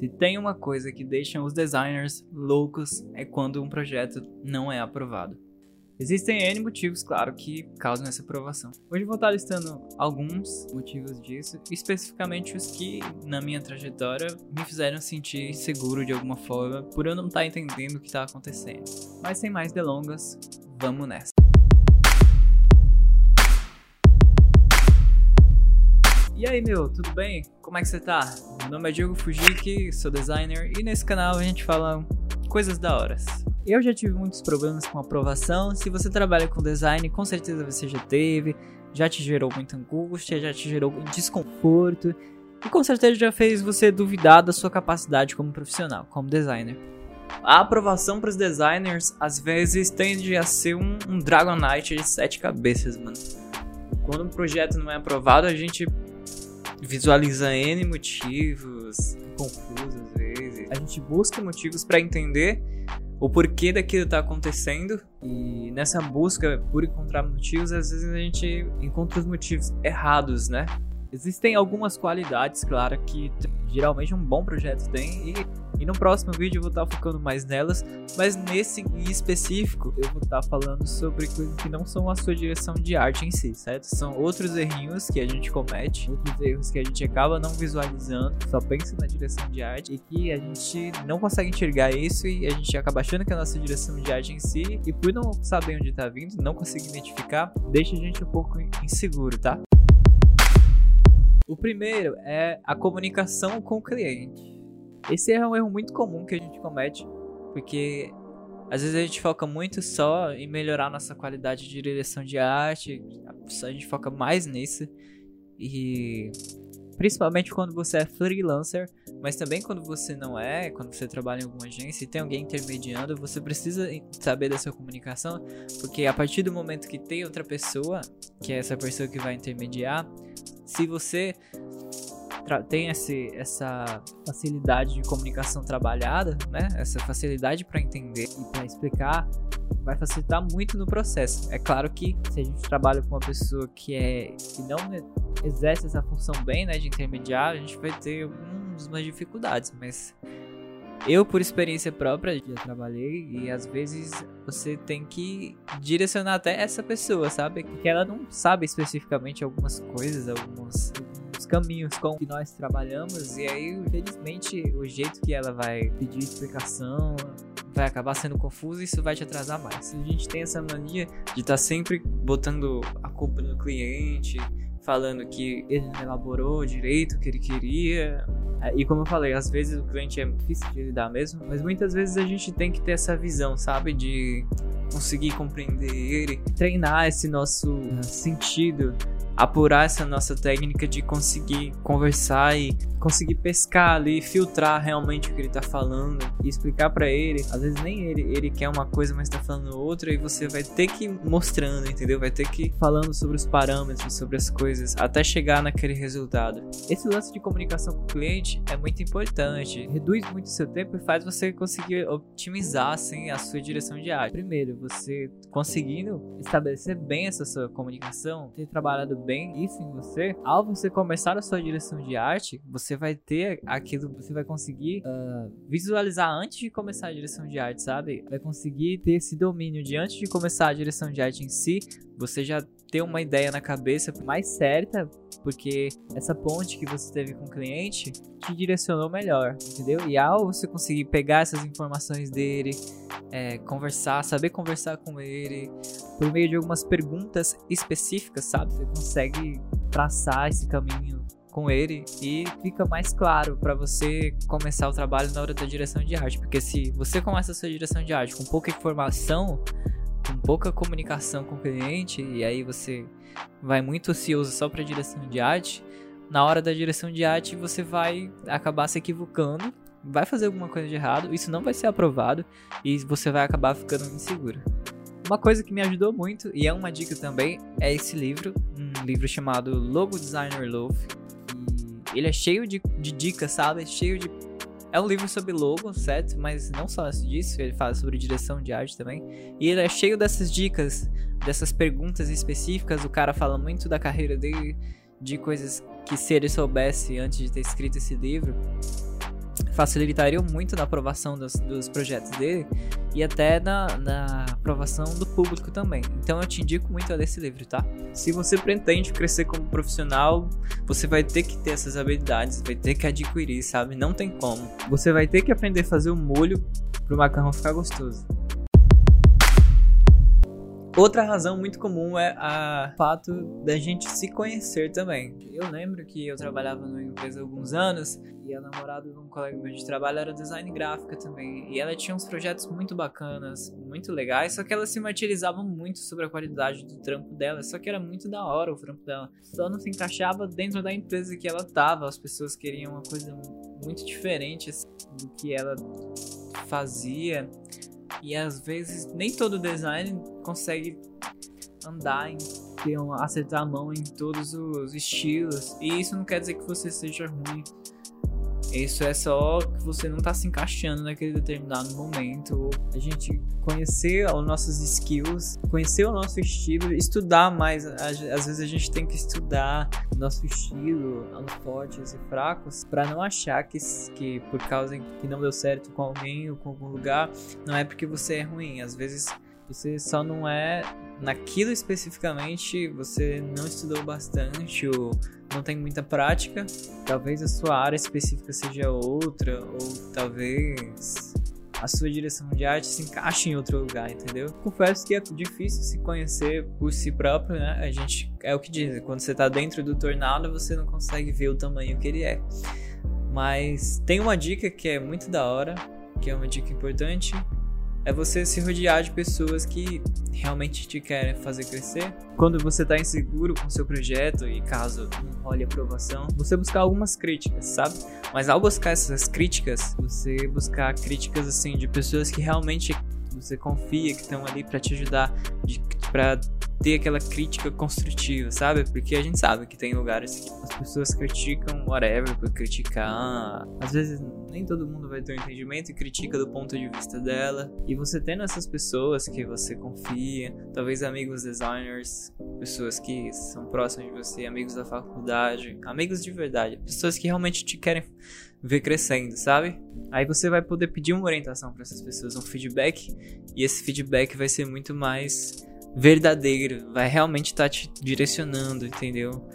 Se tem uma coisa que deixa os designers loucos é quando um projeto não é aprovado. Existem N motivos, claro, que causam essa aprovação. Hoje vou estar listando alguns motivos disso, especificamente os que, na minha trajetória, me fizeram sentir seguro de alguma forma por eu não estar entendendo o que está acontecendo. Mas sem mais delongas, vamos nessa. E aí, meu, tudo bem? Como é que você tá? Meu nome é Diogo Fujiki, sou designer e nesse canal a gente fala coisas da horas. Eu já tive muitos problemas com aprovação. Se você trabalha com design, com certeza você já teve, já te gerou muita angústia, já te gerou desconforto e com certeza já fez você duvidar da sua capacidade como profissional, como designer. A aprovação para os designers às vezes tende a ser um, um Dragon Knight de sete cabeças, mano. Quando um projeto não é aprovado, a gente visualiza N motivos, confusos às vezes. A gente busca motivos para entender o porquê daquilo tá acontecendo e nessa busca por encontrar motivos, às vezes a gente encontra os motivos errados, né? Existem algumas qualidades, claro, que geralmente um bom projeto tem e e no próximo vídeo eu vou estar focando mais nelas, mas nesse específico eu vou estar falando sobre coisas que não são a sua direção de arte em si, certo? São outros errinhos que a gente comete, outros erros que a gente acaba não visualizando, só pensa na direção de arte e que a gente não consegue enxergar isso e a gente acaba achando que é a nossa direção de arte em si e por não saber onde está vindo, não conseguir identificar, deixa a gente um pouco inseguro, tá? O primeiro é a comunicação com o cliente. Esse é um erro muito comum que a gente comete, porque às vezes a gente foca muito só em melhorar nossa qualidade de direção de arte, a gente foca mais nisso. E principalmente quando você é freelancer, mas também quando você não é, quando você trabalha em alguma agência e tem alguém intermediando, você precisa saber dessa comunicação, porque a partir do momento que tem outra pessoa, que é essa pessoa que vai intermediar, se você tem esse, essa facilidade de comunicação trabalhada, né? Essa facilidade para entender e para explicar vai facilitar muito no processo. É claro que se a gente trabalha com uma pessoa que é que não exerce essa função bem, né, de intermediário, a gente vai ter algumas dificuldades, mas eu, por experiência própria, já trabalhei e às vezes você tem que direcionar até essa pessoa, sabe? Porque ela não sabe especificamente algumas coisas, algumas caminhos com que nós trabalhamos e aí, infelizmente, o jeito que ela vai pedir explicação vai acabar sendo confuso e isso vai te atrasar mais. A gente tem essa mania de estar tá sempre botando a culpa no cliente, falando que ele não elaborou direito o que ele queria. É, e como eu falei, às vezes o cliente é difícil de lidar mesmo, mas muitas vezes a gente tem que ter essa visão, sabe? De conseguir compreender ele, treinar esse nosso sentido apurar essa nossa técnica de conseguir conversar e conseguir pescar ali, filtrar realmente o que ele tá falando e explicar para ele. Às vezes nem ele, ele quer uma coisa, mas tá falando outra e você vai ter que ir mostrando, entendeu? Vai ter que ir falando sobre os parâmetros, sobre as coisas, até chegar naquele resultado. Esse lance de comunicação com o cliente é muito importante, reduz muito o seu tempo e faz você conseguir otimizar assim a sua direção de arte. Primeiro, você conseguindo estabelecer bem essa sua comunicação, ter trabalhado bem isso em você, ao você começar a sua direção de arte, você vai ter aquilo, você vai conseguir uh, visualizar antes de começar a direção de arte, sabe? Vai conseguir ter esse domínio de antes de começar a direção de arte em si, você já ter uma ideia na cabeça mais certa, porque essa ponte que você teve com o cliente te direcionou melhor, entendeu? E ao você conseguir pegar essas informações dele, é, conversar, saber conversar com ele, por meio de algumas perguntas específicas, sabe? Você consegue traçar esse caminho com ele e fica mais claro para você começar o trabalho na hora da direção de arte, porque se você começa a sua direção de arte com pouca informação, com pouca comunicação com o cliente e aí você vai muito ocioso só para direção de arte, na hora da direção de arte você vai acabar se equivocando, vai fazer alguma coisa de errado, isso não vai ser aprovado e você vai acabar ficando inseguro. Uma coisa que me ajudou muito e é uma dica também é esse livro, um livro chamado Logo Designer Love. E ele é cheio de, de dicas, sabe? Cheio de é um livro sobre logo, certo? Mas não só disso, ele fala sobre direção de arte também. E ele é cheio dessas dicas, dessas perguntas específicas. O cara fala muito da carreira dele, de coisas que se ele soubesse antes de ter escrito esse livro, facilitariam muito na aprovação dos, dos projetos dele e até na, na, aprovação do público também. Então eu te indico muito a ler esse livro, tá? Se você pretende crescer como profissional, você vai ter que ter essas habilidades, vai ter que adquirir, sabe? Não tem como. Você vai ter que aprender a fazer o molho pro macarrão ficar gostoso. Outra razão muito comum é o fato da gente se conhecer também. Eu lembro que eu trabalhava numa empresa há alguns anos e a namorada de um colega meu de trabalho era design gráfica também. E ela tinha uns projetos muito bacanas, muito legais, só que ela se martirizava muito sobre a qualidade do trampo dela. Só que era muito da hora o trampo dela. Só não se encaixava dentro da empresa que ela tava. As pessoas queriam uma coisa muito diferente assim, do que ela fazia. E às vezes nem todo design consegue andar em acertar a mão em todos os estilos. E isso não quer dizer que você seja ruim. Isso é só que você não está se encaixando naquele determinado momento. A gente conhecer os nossos skills, conhecer o nosso estilo, estudar mais. Às vezes a gente tem que estudar nosso estilo, os fortes e fracos, para não achar que, que por causa que não deu certo com alguém ou com algum lugar, não é porque você é ruim. Às vezes você só não é naquilo especificamente, você não estudou bastante ou não tem muita prática. Talvez a sua área específica seja outra, ou talvez a sua direção de arte se encaixe em outro lugar, entendeu? Confesso que é difícil se conhecer por si próprio, né? A gente é o que dizem, quando você tá dentro do tornado, você não consegue ver o tamanho que ele é. Mas tem uma dica que é muito da hora, que é uma dica importante, é você se rodear de pessoas que realmente te querem fazer crescer. Quando você está inseguro com seu projeto e caso não role aprovação, você buscar algumas críticas, sabe? Mas ao buscar essas críticas, você buscar críticas assim de pessoas que realmente você confia que estão ali para te ajudar, para ter aquela crítica construtiva, sabe? Porque a gente sabe que tem lugares que as pessoas criticam whatever por criticar. Às vezes nem todo mundo vai ter um entendimento e critica do ponto de vista dela. E você tendo essas pessoas que você confia, talvez amigos designers, pessoas que são próximas de você, amigos da faculdade, amigos de verdade, pessoas que realmente te querem ver crescendo, sabe? Aí você vai poder pedir uma orientação para essas pessoas, um feedback, e esse feedback vai ser muito mais verdadeiro, vai realmente estar tá te direcionando, entendeu?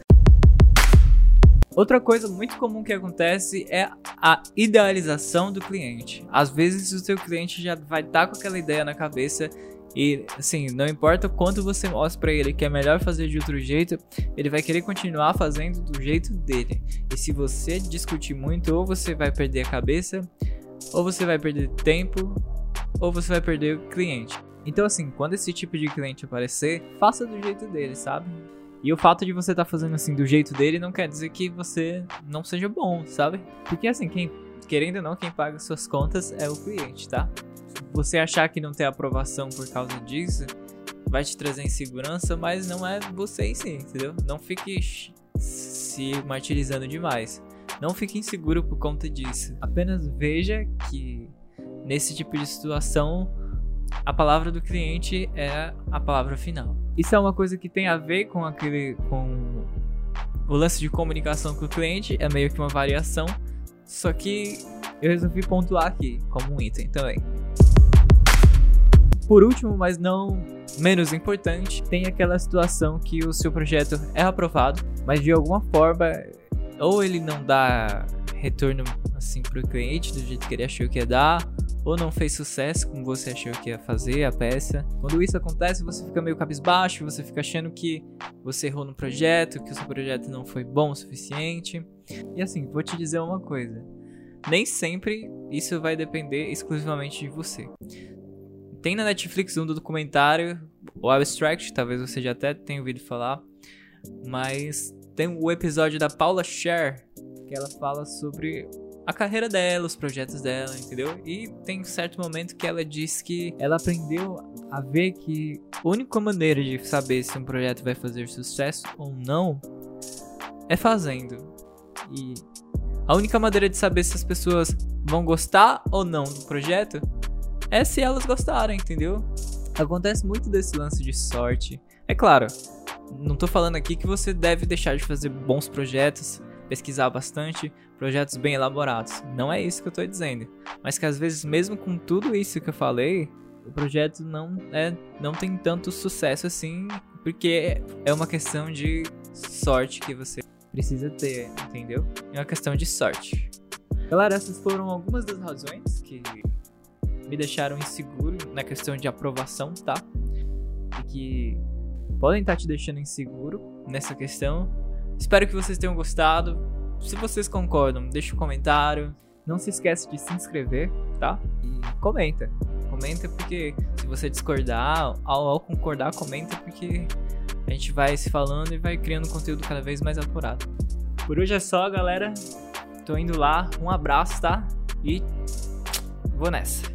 Outra coisa muito comum que acontece é a idealização do cliente. Às vezes o seu cliente já vai estar tá com aquela ideia na cabeça e assim, não importa quanto você mostra para ele que é melhor fazer de outro jeito, ele vai querer continuar fazendo do jeito dele. E se você discutir muito, ou você vai perder a cabeça, ou você vai perder tempo, ou você vai perder o cliente. Então, assim, quando esse tipo de cliente aparecer, faça do jeito dele, sabe? E o fato de você estar tá fazendo assim do jeito dele não quer dizer que você não seja bom, sabe? Porque assim, quem, querendo ou não, quem paga suas contas é o cliente, tá? Você achar que não tem aprovação por causa disso vai te trazer insegurança, mas não é você em si, entendeu? Não fique se martirizando demais. Não fique inseguro por conta disso. Apenas veja que nesse tipo de situação a palavra do cliente é a palavra final. Isso é uma coisa que tem a ver com aquele com o lance de comunicação com o cliente, é meio que uma variação, só que eu resolvi pontuar aqui como um item também. Por último, mas não menos importante, tem aquela situação que o seu projeto é aprovado, mas de alguma forma ou ele não dá retorno assim para o cliente do jeito que ele achou que ia dar, ou não fez sucesso como você achou que ia fazer a peça. Quando isso acontece, você fica meio cabisbaixo, você fica achando que você errou no projeto, que o seu projeto não foi bom o suficiente. E assim, vou te dizer uma coisa: nem sempre isso vai depender exclusivamente de você. Tem na Netflix um documentário, o Abstract, talvez você já até tenha ouvido falar, mas tem o episódio da Paula Scher, que ela fala sobre a carreira dela, os projetos dela, entendeu? E tem um certo momento que ela diz que ela aprendeu a ver que a única maneira de saber se um projeto vai fazer sucesso ou não é fazendo. E a única maneira de saber se as pessoas vão gostar ou não do projeto é se elas gostarem, entendeu? Acontece muito desse lance de sorte. É claro, não tô falando aqui que você deve deixar de fazer bons projetos pesquisar bastante, projetos bem elaborados. Não é isso que eu tô dizendo. Mas que às vezes, mesmo com tudo isso que eu falei, o projeto não, é, não tem tanto sucesso assim, porque é uma questão de sorte que você precisa ter, entendeu? É uma questão de sorte. Galera, essas foram algumas das razões que me deixaram inseguro na questão de aprovação, tá? E que podem estar te deixando inseguro nessa questão. Espero que vocês tenham gostado. Se vocês concordam, deixa um comentário. Não se esqueça de se inscrever, tá? E comenta. Comenta porque se você discordar, ao, ao concordar, comenta porque a gente vai se falando e vai criando conteúdo cada vez mais apurado. Por hoje é só, galera. Tô indo lá. Um abraço, tá? E vou nessa.